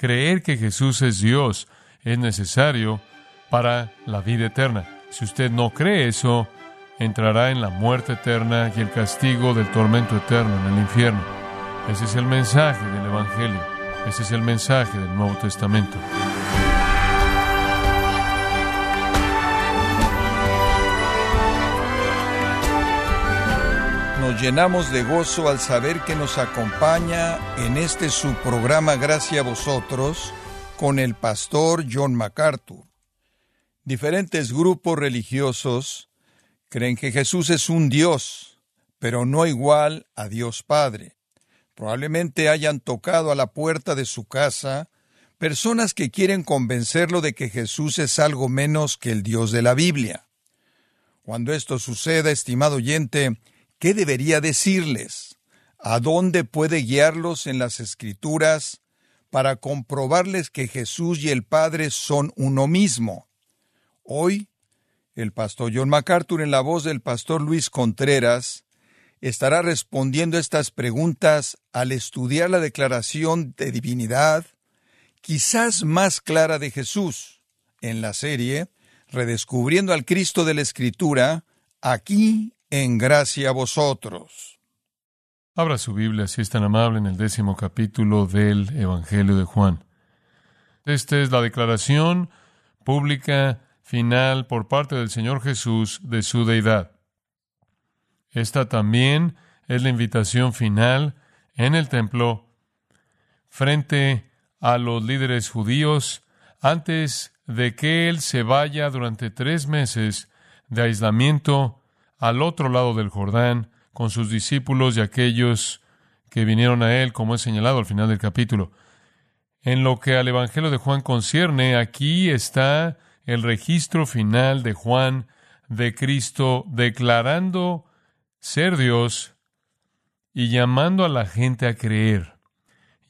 Creer que Jesús es Dios es necesario para la vida eterna. Si usted no cree eso, entrará en la muerte eterna y el castigo del tormento eterno en el infierno. Ese es el mensaje del Evangelio. Ese es el mensaje del Nuevo Testamento. Nos llenamos de gozo al saber que nos acompaña en este su programa Gracias a vosotros con el pastor John MacArthur. Diferentes grupos religiosos creen que Jesús es un Dios, pero no igual a Dios Padre. Probablemente hayan tocado a la puerta de su casa personas que quieren convencerlo de que Jesús es algo menos que el Dios de la Biblia. Cuando esto suceda, estimado oyente, ¿Qué debería decirles? ¿A dónde puede guiarlos en las Escrituras para comprobarles que Jesús y el Padre son uno mismo? Hoy, el pastor John MacArthur, en la voz del pastor Luis Contreras, estará respondiendo estas preguntas al estudiar la declaración de divinidad, quizás más clara de Jesús, en la serie Redescubriendo al Cristo de la Escritura, aquí en gracia a vosotros. Abra su Biblia, si es tan amable, en el décimo capítulo del Evangelio de Juan. Esta es la declaración pública final por parte del Señor Jesús de su deidad. Esta también es la invitación final en el templo frente a los líderes judíos antes de que Él se vaya durante tres meses de aislamiento al otro lado del Jordán con sus discípulos y aquellos que vinieron a él, como es señalado al final del capítulo. En lo que al Evangelio de Juan concierne, aquí está el registro final de Juan de Cristo declarando ser Dios y llamando a la gente a creer.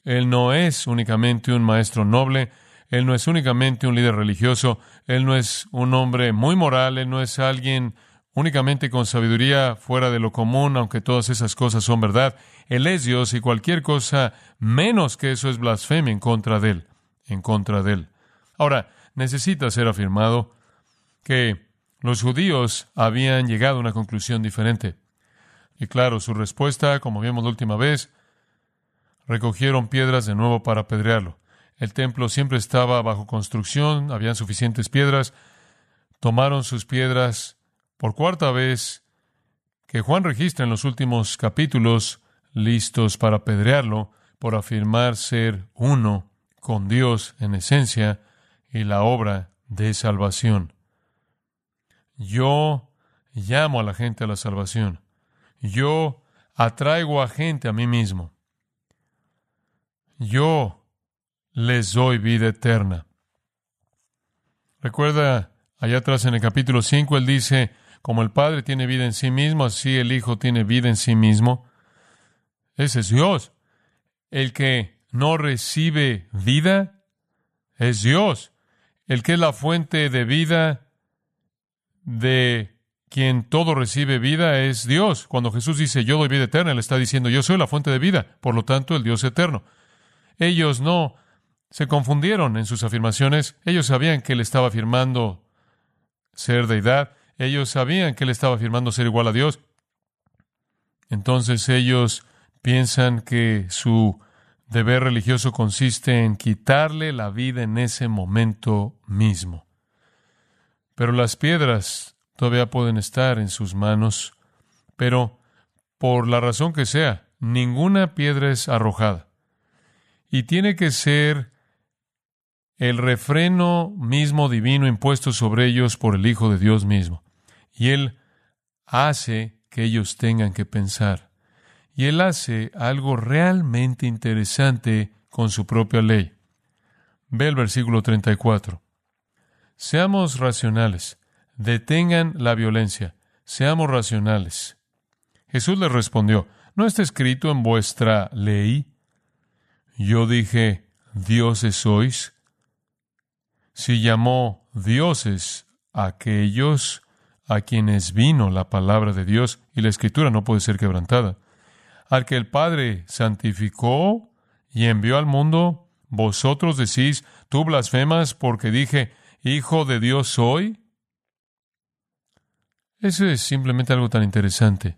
Él no es únicamente un maestro noble, él no es únicamente un líder religioso, él no es un hombre muy moral, él no es alguien únicamente con sabiduría fuera de lo común, aunque todas esas cosas son verdad. Él es Dios y cualquier cosa menos que eso es blasfemia en contra de Él, en contra de Él. Ahora, necesita ser afirmado que los judíos habían llegado a una conclusión diferente. Y claro, su respuesta, como vimos la última vez, recogieron piedras de nuevo para apedrearlo. El templo siempre estaba bajo construcción, habían suficientes piedras, tomaron sus piedras por cuarta vez que Juan registra en los últimos capítulos listos para apedrearlo por afirmar ser uno con Dios en esencia y la obra de salvación. Yo llamo a la gente a la salvación. Yo atraigo a gente a mí mismo. Yo les doy vida eterna. Recuerda, allá atrás en el capítulo 5, él dice, como el Padre tiene vida en sí mismo, así el Hijo tiene vida en sí mismo. Ese es Dios. El que no recibe vida es Dios. El que es la fuente de vida de quien todo recibe vida es Dios. Cuando Jesús dice yo doy vida eterna, Él está diciendo yo soy la fuente de vida, por lo tanto el Dios eterno. Ellos no se confundieron en sus afirmaciones, ellos sabían que Él estaba afirmando ser deidad, ellos sabían que él estaba afirmando ser igual a Dios. Entonces ellos piensan que su deber religioso consiste en quitarle la vida en ese momento mismo. Pero las piedras todavía pueden estar en sus manos, pero por la razón que sea, ninguna piedra es arrojada. Y tiene que ser el refreno mismo divino impuesto sobre ellos por el Hijo de Dios mismo. Y Él hace que ellos tengan que pensar. Y Él hace algo realmente interesante con su propia ley. Ve el versículo 34. Seamos racionales. Detengan la violencia. Seamos racionales. Jesús les respondió, ¿no está escrito en vuestra ley? Yo dije, dioses sois. Si llamó dioses a aquellos a quienes vino la palabra de Dios y la escritura no puede ser quebrantada. Al que el Padre santificó y envió al mundo, vosotros decís, tú blasfemas porque dije, Hijo de Dios soy. Eso es simplemente algo tan interesante.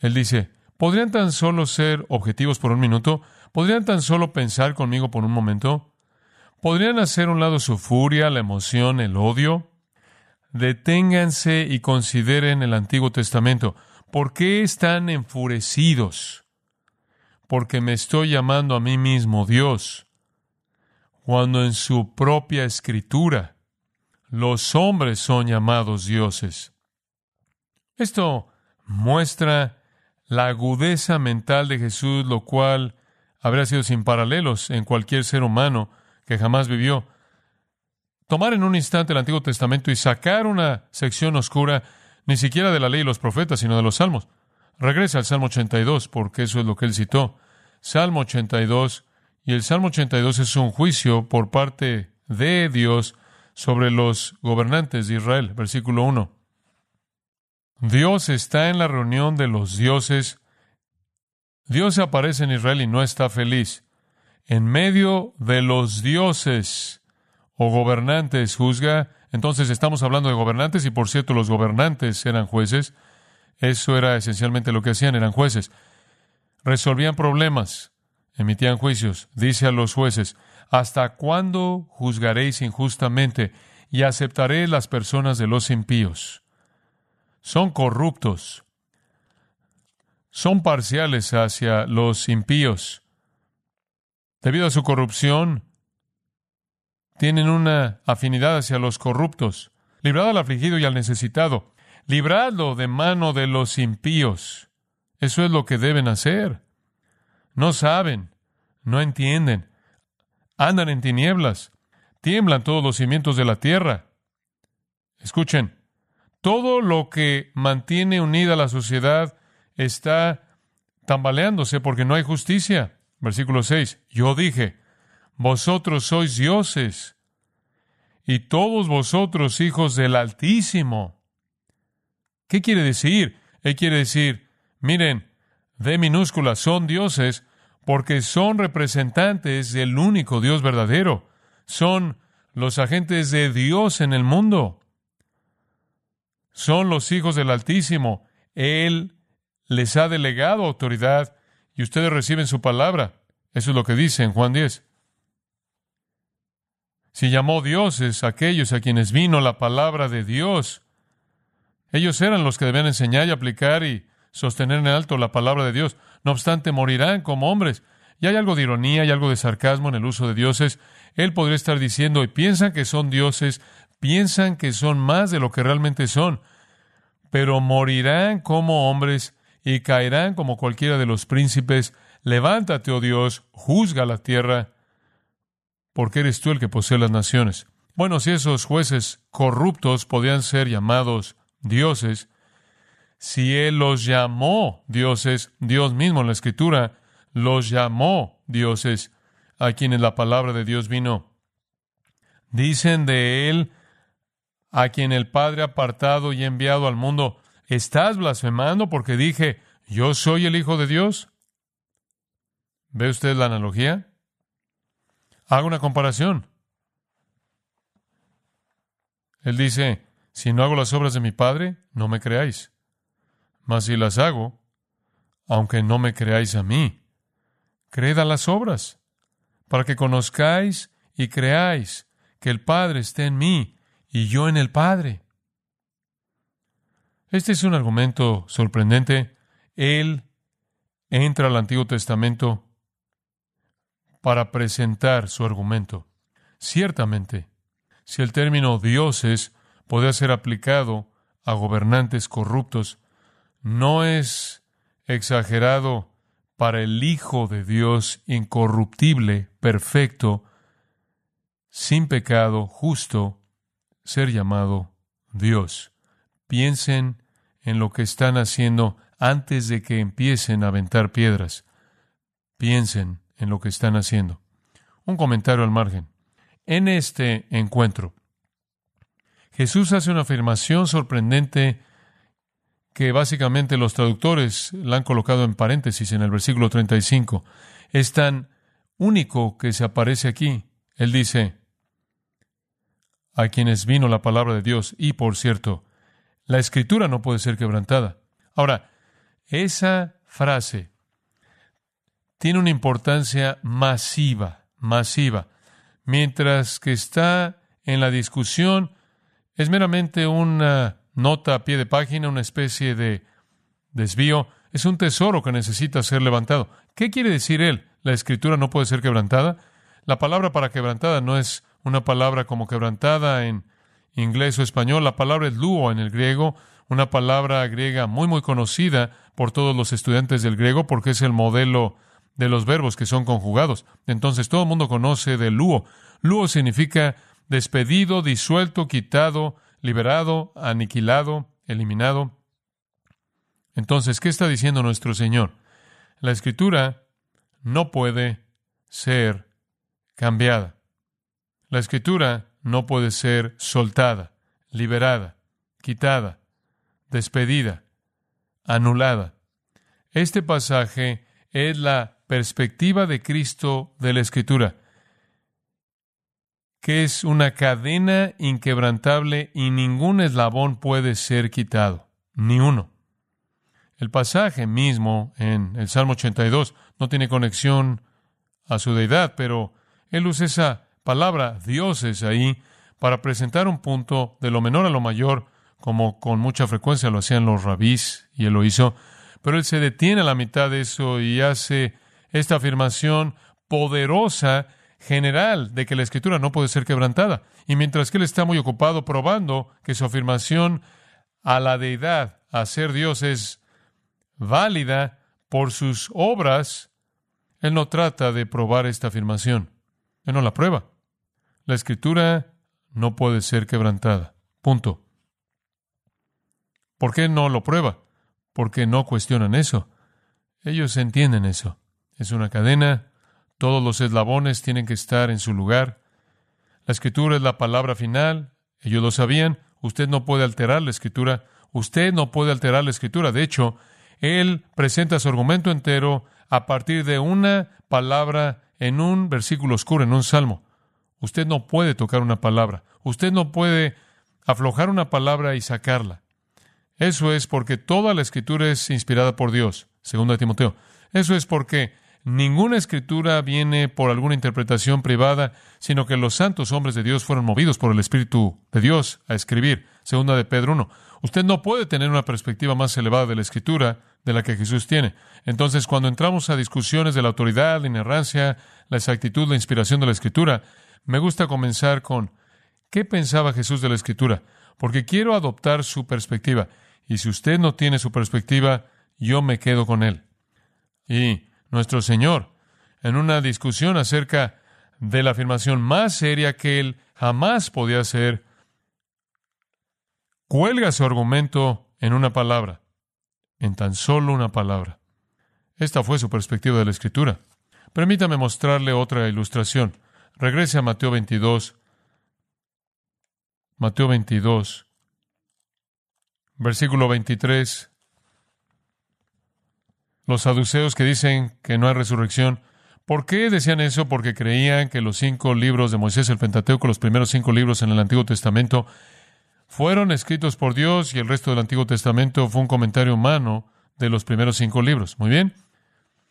Él dice, ¿podrían tan solo ser objetivos por un minuto? ¿Podrían tan solo pensar conmigo por un momento? ¿Podrían hacer un lado su furia, la emoción, el odio? Deténganse y consideren el Antiguo Testamento. ¿Por qué están enfurecidos? Porque me estoy llamando a mí mismo Dios, cuando en su propia escritura los hombres son llamados dioses. Esto muestra la agudeza mental de Jesús, lo cual habría sido sin paralelos en cualquier ser humano que jamás vivió tomar en un instante el Antiguo Testamento y sacar una sección oscura, ni siquiera de la ley y los profetas, sino de los salmos. Regresa al Salmo 82, porque eso es lo que él citó. Salmo 82, y el Salmo 82 es un juicio por parte de Dios sobre los gobernantes de Israel. Versículo 1. Dios está en la reunión de los dioses. Dios aparece en Israel y no está feliz. En medio de los dioses o gobernantes juzga, entonces estamos hablando de gobernantes y por cierto los gobernantes eran jueces. Eso era esencialmente lo que hacían, eran jueces. Resolvían problemas, emitían juicios. Dice a los jueces, ¿hasta cuándo juzgaréis injustamente y aceptaréis las personas de los impíos? Son corruptos, son parciales hacia los impíos. Debido a su corrupción, tienen una afinidad hacia los corruptos. Librad al afligido y al necesitado. Libradlo de mano de los impíos. Eso es lo que deben hacer. No saben, no entienden, andan en tinieblas, tiemblan todos los cimientos de la tierra. Escuchen, todo lo que mantiene unida la sociedad está tambaleándose porque no hay justicia. Versículo 6. Yo dije, vosotros sois dioses, y todos vosotros hijos del Altísimo. ¿Qué quiere decir? Él quiere decir, miren, de minúscula, son dioses porque son representantes del único Dios verdadero. Son los agentes de Dios en el mundo. Son los hijos del Altísimo. Él les ha delegado autoridad y ustedes reciben su palabra. Eso es lo que dice en Juan 10. Si llamó dioses aquellos a quienes vino la palabra de Dios, ellos eran los que debían enseñar y aplicar y sostener en alto la palabra de Dios. No obstante, morirán como hombres. Y hay algo de ironía y algo de sarcasmo en el uso de dioses. Él podría estar diciendo, y piensan que son dioses, piensan que son más de lo que realmente son, pero morirán como hombres y caerán como cualquiera de los príncipes. Levántate, oh Dios, juzga la tierra porque eres tú el que posee las naciones. Bueno, si esos jueces corruptos podían ser llamados dioses, si Él los llamó dioses, Dios mismo en la Escritura los llamó dioses a quienes la palabra de Dios vino. Dicen de Él, a quien el Padre ha apartado y enviado al mundo, ¿estás blasfemando porque dije, yo soy el Hijo de Dios? ¿Ve usted la analogía? Haga una comparación. Él dice, si no hago las obras de mi Padre, no me creáis. Mas si las hago, aunque no me creáis a mí, creed a las obras, para que conozcáis y creáis que el Padre esté en mí y yo en el Padre. Este es un argumento sorprendente. Él entra al Antiguo Testamento para presentar su argumento. Ciertamente, si el término dioses puede ser aplicado a gobernantes corruptos, no es exagerado para el Hijo de Dios incorruptible, perfecto, sin pecado, justo, ser llamado Dios. Piensen en lo que están haciendo antes de que empiecen a aventar piedras. Piensen en lo que están haciendo. Un comentario al margen. En este encuentro, Jesús hace una afirmación sorprendente que básicamente los traductores la han colocado en paréntesis en el versículo 35. Es tan único que se aparece aquí. Él dice, a quienes vino la palabra de Dios, y por cierto, la escritura no puede ser quebrantada. Ahora, esa frase tiene una importancia masiva, masiva, mientras que está en la discusión, es meramente una nota a pie de página, una especie de desvío, es un tesoro que necesita ser levantado. ¿Qué quiere decir él? ¿La escritura no puede ser quebrantada? La palabra para quebrantada no es una palabra como quebrantada en inglés o español, la palabra es luo en el griego, una palabra griega muy muy conocida por todos los estudiantes del griego porque es el modelo de los verbos que son conjugados. Entonces todo el mundo conoce de luo. Luo significa despedido, disuelto, quitado, liberado, aniquilado, eliminado. Entonces, ¿qué está diciendo nuestro Señor? La escritura no puede ser cambiada. La escritura no puede ser soltada, liberada, quitada, despedida, anulada. Este pasaje es la perspectiva de Cristo de la escritura, que es una cadena inquebrantable y ningún eslabón puede ser quitado, ni uno. El pasaje mismo en el Salmo 82 no tiene conexión a su deidad, pero él usa esa palabra dioses ahí para presentar un punto de lo menor a lo mayor, como con mucha frecuencia lo hacían los rabís, y él lo hizo, pero él se detiene a la mitad de eso y hace esta afirmación poderosa, general, de que la escritura no puede ser quebrantada. Y mientras que él está muy ocupado probando que su afirmación a la deidad, a ser Dios, es válida por sus obras, él no trata de probar esta afirmación. Él no la prueba. La escritura no puede ser quebrantada. Punto. ¿Por qué no lo prueba? Porque no cuestionan eso. Ellos entienden eso. Es una cadena. Todos los eslabones tienen que estar en su lugar. La escritura es la palabra final. Ellos lo sabían. Usted no puede alterar la escritura. Usted no puede alterar la escritura. De hecho, él presenta su argumento entero a partir de una palabra en un versículo oscuro, en un salmo. Usted no puede tocar una palabra. Usted no puede aflojar una palabra y sacarla. Eso es porque toda la escritura es inspirada por Dios, segundo Timoteo. Eso es porque ninguna escritura viene por alguna interpretación privada, sino que los santos hombres de Dios fueron movidos por el Espíritu de Dios a escribir, segunda de Pedro 1. Usted no puede tener una perspectiva más elevada de la escritura de la que Jesús tiene. Entonces, cuando entramos a discusiones de la autoridad, la inerrancia, la exactitud, la inspiración de la escritura, me gusta comenzar con ¿qué pensaba Jesús de la escritura? Porque quiero adoptar su perspectiva. Y si usted no tiene su perspectiva, yo me quedo con él. Y nuestro Señor, en una discusión acerca de la afirmación más seria que él jamás podía hacer, cuelga su argumento en una palabra en tan solo una palabra. Esta fue su perspectiva de la Escritura. Permítame mostrarle otra ilustración. Regrese a Mateo 22. Mateo 22, versículo 23. Los saduceos que dicen que no hay resurrección. ¿Por qué decían eso? Porque creían que los cinco libros de Moisés, el Pentateuco, los primeros cinco libros en el Antiguo Testamento, fueron escritos por Dios y el resto del Antiguo Testamento fue un comentario humano de los primeros cinco libros. Muy bien.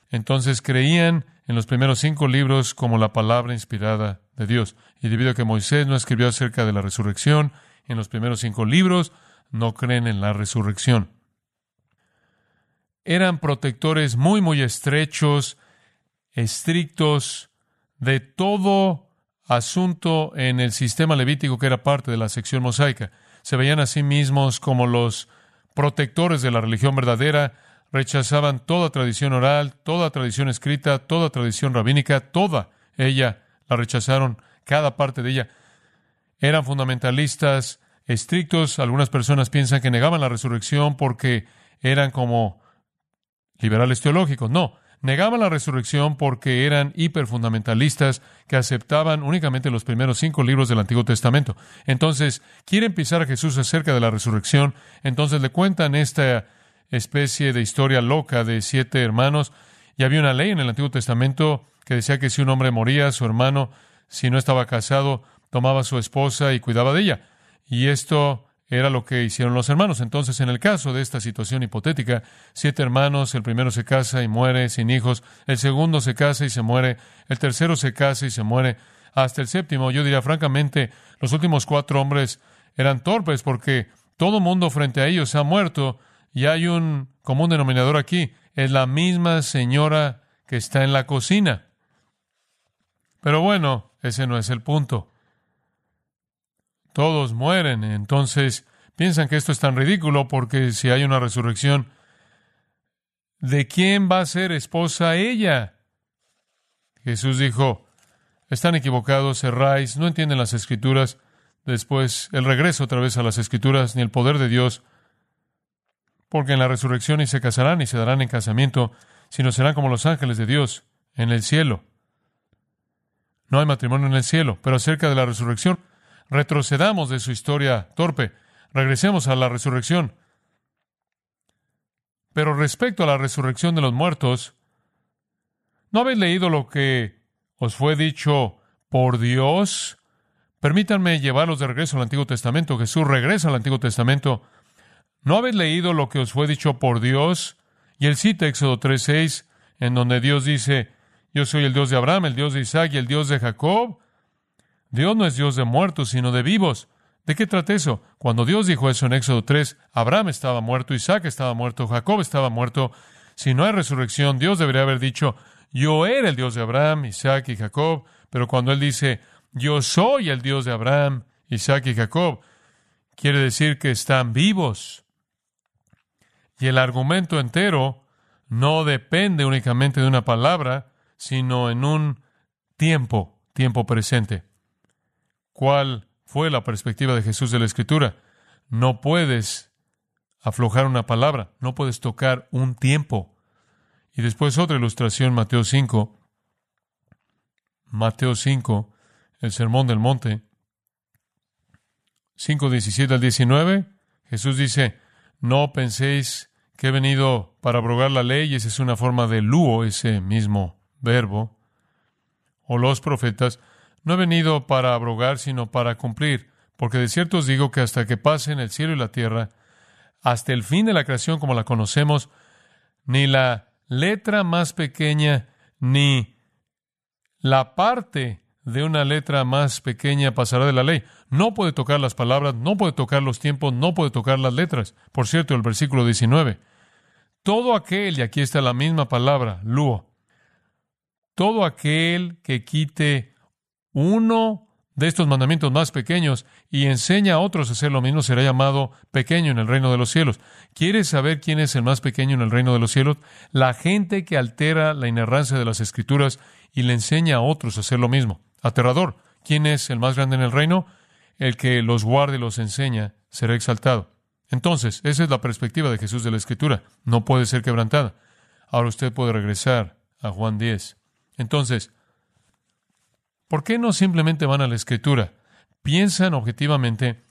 Entonces creían en los primeros cinco libros como la palabra inspirada de Dios. Y debido a que Moisés no escribió acerca de la resurrección en los primeros cinco libros, no creen en la resurrección. Eran protectores muy, muy estrechos, estrictos de todo asunto en el sistema levítico que era parte de la sección mosaica se veían a sí mismos como los protectores de la religión verdadera, rechazaban toda tradición oral, toda tradición escrita, toda tradición rabínica, toda ella la rechazaron, cada parte de ella. Eran fundamentalistas estrictos, algunas personas piensan que negaban la resurrección porque eran como liberales teológicos. No, negaban la resurrección porque eran hiperfundamentalistas que aceptaban únicamente los primeros cinco libros del Antiguo Testamento. Entonces, quieren pisar a Jesús acerca de la resurrección, entonces le cuentan esta especie de historia loca de siete hermanos Y había una ley en el Antiguo Testamento que decía que si un hombre moría, su hermano, si no estaba casado, tomaba a su esposa y cuidaba de ella. Y esto era lo que hicieron los hermanos. Entonces, en el caso de esta situación hipotética, siete hermanos, el primero se casa y muere sin hijos, el segundo se casa y se muere, el tercero se casa y se muere, hasta el séptimo. Yo diría, francamente, los últimos cuatro hombres eran torpes porque todo mundo frente a ellos se ha muerto y hay un común denominador aquí. Es la misma señora que está en la cocina. Pero bueno, ese no es el punto todos mueren. Entonces piensan que esto es tan ridículo porque si hay una resurrección, ¿de quién va a ser esposa ella? Jesús dijo, están equivocados, cerráis, no entienden las escrituras. Después el regreso otra vez a las escrituras, ni el poder de Dios, porque en la resurrección ni se casarán ni se darán en casamiento, sino serán como los ángeles de Dios en el cielo. No hay matrimonio en el cielo, pero acerca de la resurrección, retrocedamos de su historia torpe, regresemos a la resurrección. Pero respecto a la resurrección de los muertos, ¿no habéis leído lo que os fue dicho por Dios? Permítanme llevarlos de regreso al Antiguo Testamento. Jesús regresa al Antiguo Testamento. ¿No habéis leído lo que os fue dicho por Dios? Y él cita Éxodo 3.6, en donde Dios dice, yo soy el Dios de Abraham, el Dios de Isaac y el Dios de Jacob. Dios no es Dios de muertos, sino de vivos. ¿De qué trata eso? Cuando Dios dijo eso en Éxodo 3, Abraham estaba muerto, Isaac estaba muerto, Jacob estaba muerto. Si no hay resurrección, Dios debería haber dicho, yo era el Dios de Abraham, Isaac y Jacob. Pero cuando Él dice, yo soy el Dios de Abraham, Isaac y Jacob, quiere decir que están vivos. Y el argumento entero no depende únicamente de una palabra, sino en un tiempo, tiempo presente. ¿Cuál fue la perspectiva de Jesús de la Escritura? No puedes aflojar una palabra, no puedes tocar un tiempo. Y después otra ilustración, Mateo 5. Mateo 5, el Sermón del Monte. 5, 17 al 19. Jesús dice, no penséis que he venido para abrogar la ley, esa es una forma de luo, ese mismo verbo, o los profetas, no he venido para abrogar, sino para cumplir, porque de cierto os digo que hasta que pasen el cielo y la tierra, hasta el fin de la creación como la conocemos, ni la letra más pequeña, ni la parte de una letra más pequeña pasará de la ley. No puede tocar las palabras, no puede tocar los tiempos, no puede tocar las letras. Por cierto, el versículo 19. Todo aquel, y aquí está la misma palabra, luo, todo aquel que quite uno de estos mandamientos más pequeños y enseña a otros a hacer lo mismo, será llamado pequeño en el reino de los cielos. ¿Quieres saber quién es el más pequeño en el reino de los cielos? La gente que altera la inerrancia de las escrituras y le enseña a otros a hacer lo mismo. Aterrador. ¿Quién es el más grande en el reino? El que los guarda y los enseña será exaltado. Entonces, esa es la perspectiva de Jesús de la Escritura. No puede ser quebrantada. Ahora usted puede regresar a Juan 10. Entonces, ¿Por qué no simplemente van a la escritura? Piensan objetivamente,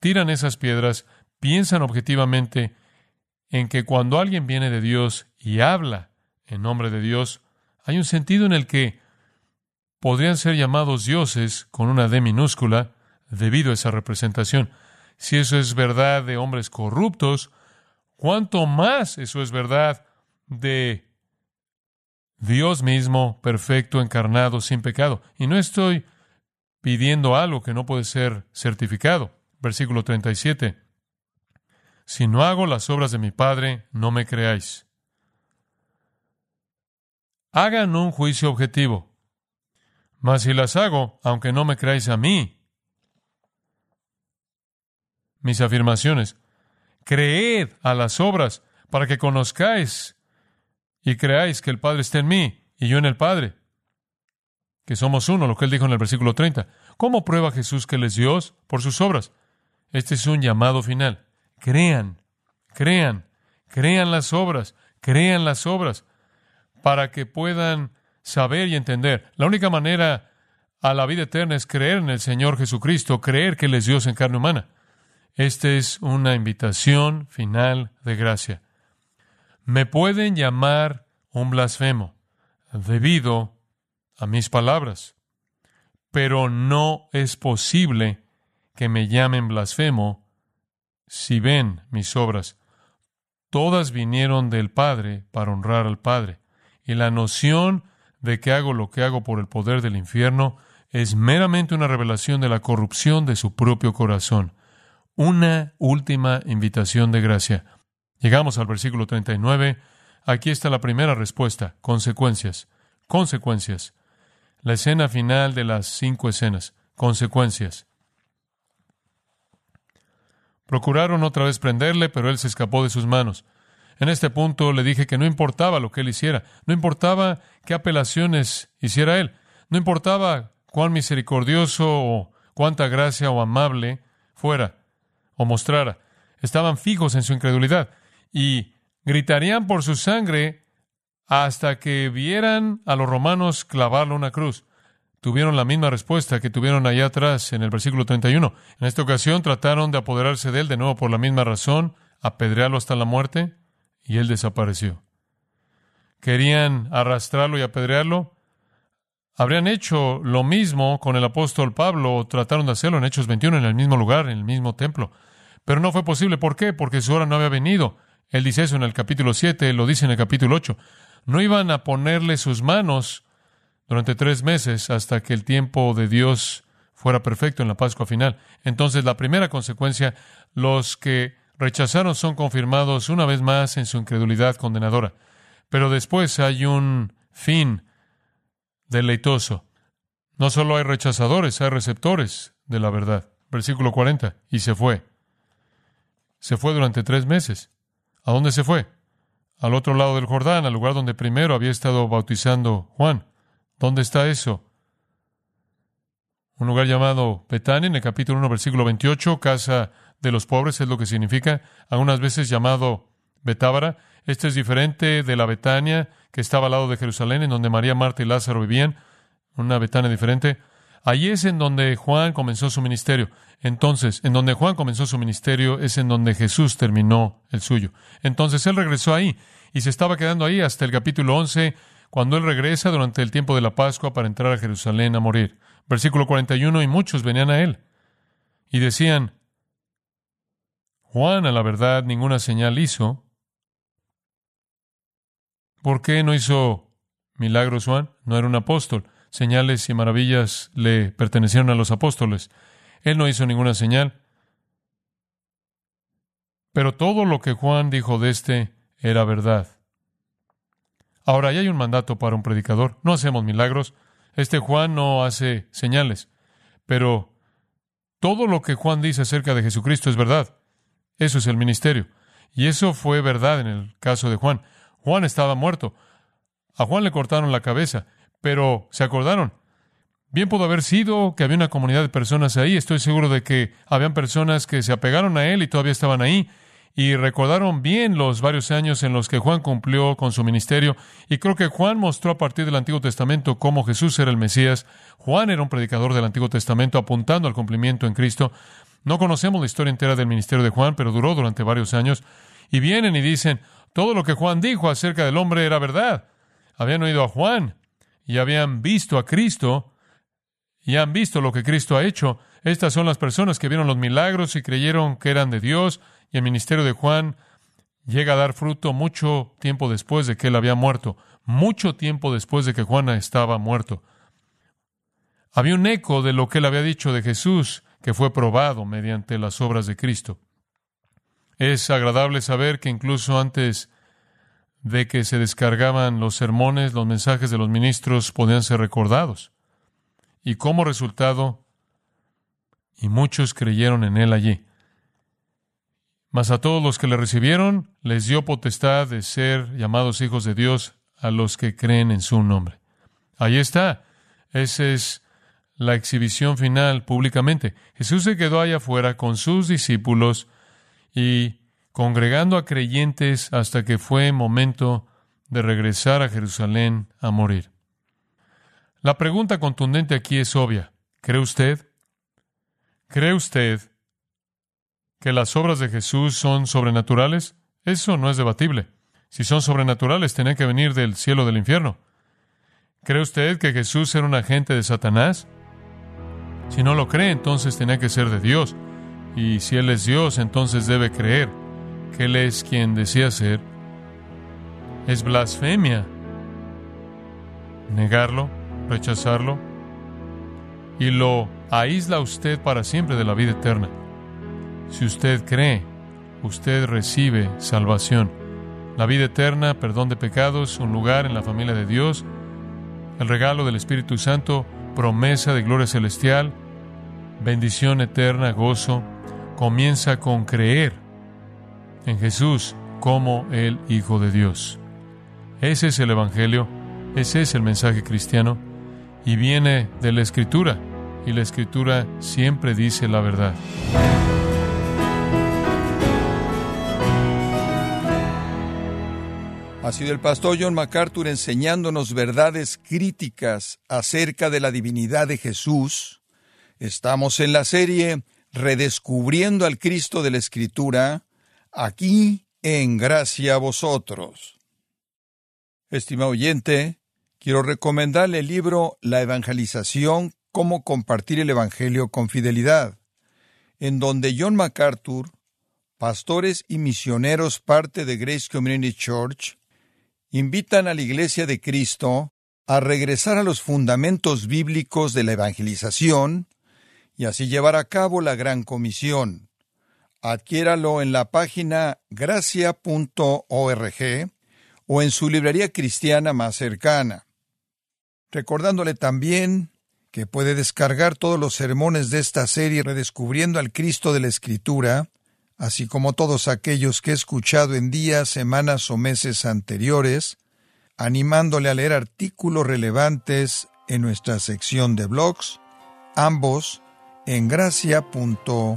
tiran esas piedras, piensan objetivamente en que cuando alguien viene de Dios y habla en nombre de Dios, hay un sentido en el que podrían ser llamados dioses con una D minúscula debido a esa representación. Si eso es verdad de hombres corruptos, ¿cuánto más eso es verdad de Dios mismo, perfecto, encarnado, sin pecado. Y no estoy pidiendo algo que no puede ser certificado. Versículo 37. Si no hago las obras de mi Padre, no me creáis. Hagan un juicio objetivo. Mas si las hago, aunque no me creáis a mí, mis afirmaciones, creed a las obras para que conozcáis y creáis que el Padre está en mí y yo en el Padre, que somos uno, lo que él dijo en el versículo 30. ¿Cómo prueba Jesús que él es Dios? Por sus obras. Este es un llamado final. Crean, crean, crean las obras, crean las obras, para que puedan saber y entender. La única manera a la vida eterna es creer en el Señor Jesucristo, creer que Él es Dios en carne humana. Esta es una invitación final de gracia. Me pueden llamar un blasfemo debido a mis palabras. Pero no es posible que me llamen blasfemo si ven mis obras. Todas vinieron del Padre para honrar al Padre. Y la noción de que hago lo que hago por el poder del infierno es meramente una revelación de la corrupción de su propio corazón. Una última invitación de gracia. Llegamos al versículo 39. Aquí está la primera respuesta. Consecuencias. Consecuencias. La escena final de las cinco escenas. Consecuencias. Procuraron otra vez prenderle, pero él se escapó de sus manos. En este punto le dije que no importaba lo que él hiciera, no importaba qué apelaciones hiciera él, no importaba cuán misericordioso o cuánta gracia o amable fuera o mostrara. Estaban fijos en su incredulidad y gritarían por su sangre hasta que vieran a los romanos clavarlo una cruz. Tuvieron la misma respuesta que tuvieron allá atrás en el versículo 31. En esta ocasión trataron de apoderarse de él de nuevo por la misma razón, apedrearlo hasta la muerte, y él desapareció. Querían arrastrarlo y apedrearlo. Habrían hecho lo mismo con el apóstol Pablo, trataron de hacerlo en Hechos 21, en el mismo lugar, en el mismo templo. Pero no fue posible. ¿Por qué? Porque su hora no había venido. Él dice eso en el capítulo 7, lo dice en el capítulo 8. No iban a ponerle sus manos durante tres meses hasta que el tiempo de Dios fuera perfecto en la Pascua final. Entonces, la primera consecuencia, los que rechazaron son confirmados una vez más en su incredulidad condenadora. Pero después hay un fin deleitoso. No solo hay rechazadores, hay receptores de la verdad. Versículo 40. Y se fue. Se fue durante tres meses. ¿A dónde se fue? Al otro lado del Jordán, al lugar donde primero había estado bautizando Juan. ¿Dónde está eso? Un lugar llamado Betania, en el capítulo 1, versículo 28, casa de los pobres es lo que significa, algunas veces llamado Betábara. Este es diferente de la Betania que estaba al lado de Jerusalén, en donde María, Marta y Lázaro vivían, una Betania diferente. Allí es en donde Juan comenzó su ministerio. Entonces, en donde Juan comenzó su ministerio es en donde Jesús terminó el suyo. Entonces él regresó ahí y se estaba quedando ahí hasta el capítulo 11, cuando él regresa durante el tiempo de la Pascua para entrar a Jerusalén a morir. Versículo 41, y muchos venían a él y decían, Juan a la verdad ninguna señal hizo. ¿Por qué no hizo milagros Juan? No era un apóstol. Señales y maravillas le pertenecieron a los apóstoles. Él no hizo ninguna señal. Pero todo lo que Juan dijo de éste era verdad. Ahora, ya hay un mandato para un predicador. No hacemos milagros. Este Juan no hace señales. Pero todo lo que Juan dice acerca de Jesucristo es verdad. Eso es el ministerio. Y eso fue verdad en el caso de Juan. Juan estaba muerto. A Juan le cortaron la cabeza, pero se acordaron. Bien pudo haber sido que había una comunidad de personas ahí. Estoy seguro de que habían personas que se apegaron a él y todavía estaban ahí y recordaron bien los varios años en los que Juan cumplió con su ministerio. Y creo que Juan mostró a partir del Antiguo Testamento cómo Jesús era el Mesías. Juan era un predicador del Antiguo Testamento apuntando al cumplimiento en Cristo. No conocemos la historia entera del ministerio de Juan, pero duró durante varios años. Y vienen y dicen, todo lo que Juan dijo acerca del hombre era verdad. Habían oído a Juan y habían visto a Cristo y han visto lo que Cristo ha hecho. Estas son las personas que vieron los milagros y creyeron que eran de Dios. Y el ministerio de Juan llega a dar fruto mucho tiempo después de que él había muerto, mucho tiempo después de que Juan estaba muerto. Había un eco de lo que él había dicho de Jesús que fue probado mediante las obras de Cristo. Es agradable saber que incluso antes de que se descargaban los sermones, los mensajes de los ministros podían ser recordados. Y como resultado, y muchos creyeron en él allí. Mas a todos los que le recibieron, les dio potestad de ser llamados hijos de Dios a los que creen en su nombre. Ahí está. Ese es la exhibición final públicamente. Jesús se quedó allá afuera con sus discípulos y congregando a creyentes hasta que fue momento de regresar a Jerusalén a morir. La pregunta contundente aquí es obvia. ¿Cree usted? ¿Cree usted que las obras de Jesús son sobrenaturales? Eso no es debatible. Si son sobrenaturales, tienen que venir del cielo del infierno. ¿Cree usted que Jesús era un agente de Satanás? Si no lo cree, entonces tenía que ser de Dios. Y si Él es Dios, entonces debe creer que Él es quien decía ser. Es blasfemia negarlo, rechazarlo, y lo aísla usted para siempre de la vida eterna. Si usted cree, usted recibe salvación, la vida eterna, perdón de pecados, un lugar en la familia de Dios, el regalo del Espíritu Santo, promesa de gloria celestial, bendición eterna, gozo, comienza con creer en Jesús como el Hijo de Dios. Ese es el Evangelio, ese es el mensaje cristiano y viene de la Escritura y la Escritura siempre dice la verdad. Ha sido el pastor John MacArthur enseñándonos verdades críticas acerca de la divinidad de Jesús. Estamos en la serie Redescubriendo al Cristo de la Escritura, aquí en Gracia a vosotros. Estimado oyente, quiero recomendarle el libro La Evangelización, cómo compartir el Evangelio con fidelidad, en donde John MacArthur, pastores y misioneros parte de Grace Community Church, invitan a la Iglesia de Cristo a regresar a los fundamentos bíblicos de la evangelización y así llevar a cabo la gran comisión. Adquiéralo en la página gracia.org o en su librería cristiana más cercana. Recordándole también que puede descargar todos los sermones de esta serie redescubriendo al Cristo de la Escritura así como todos aquellos que he escuchado en días, semanas o meses anteriores, animándole a leer artículos relevantes en nuestra sección de blogs, ambos en gracia.org.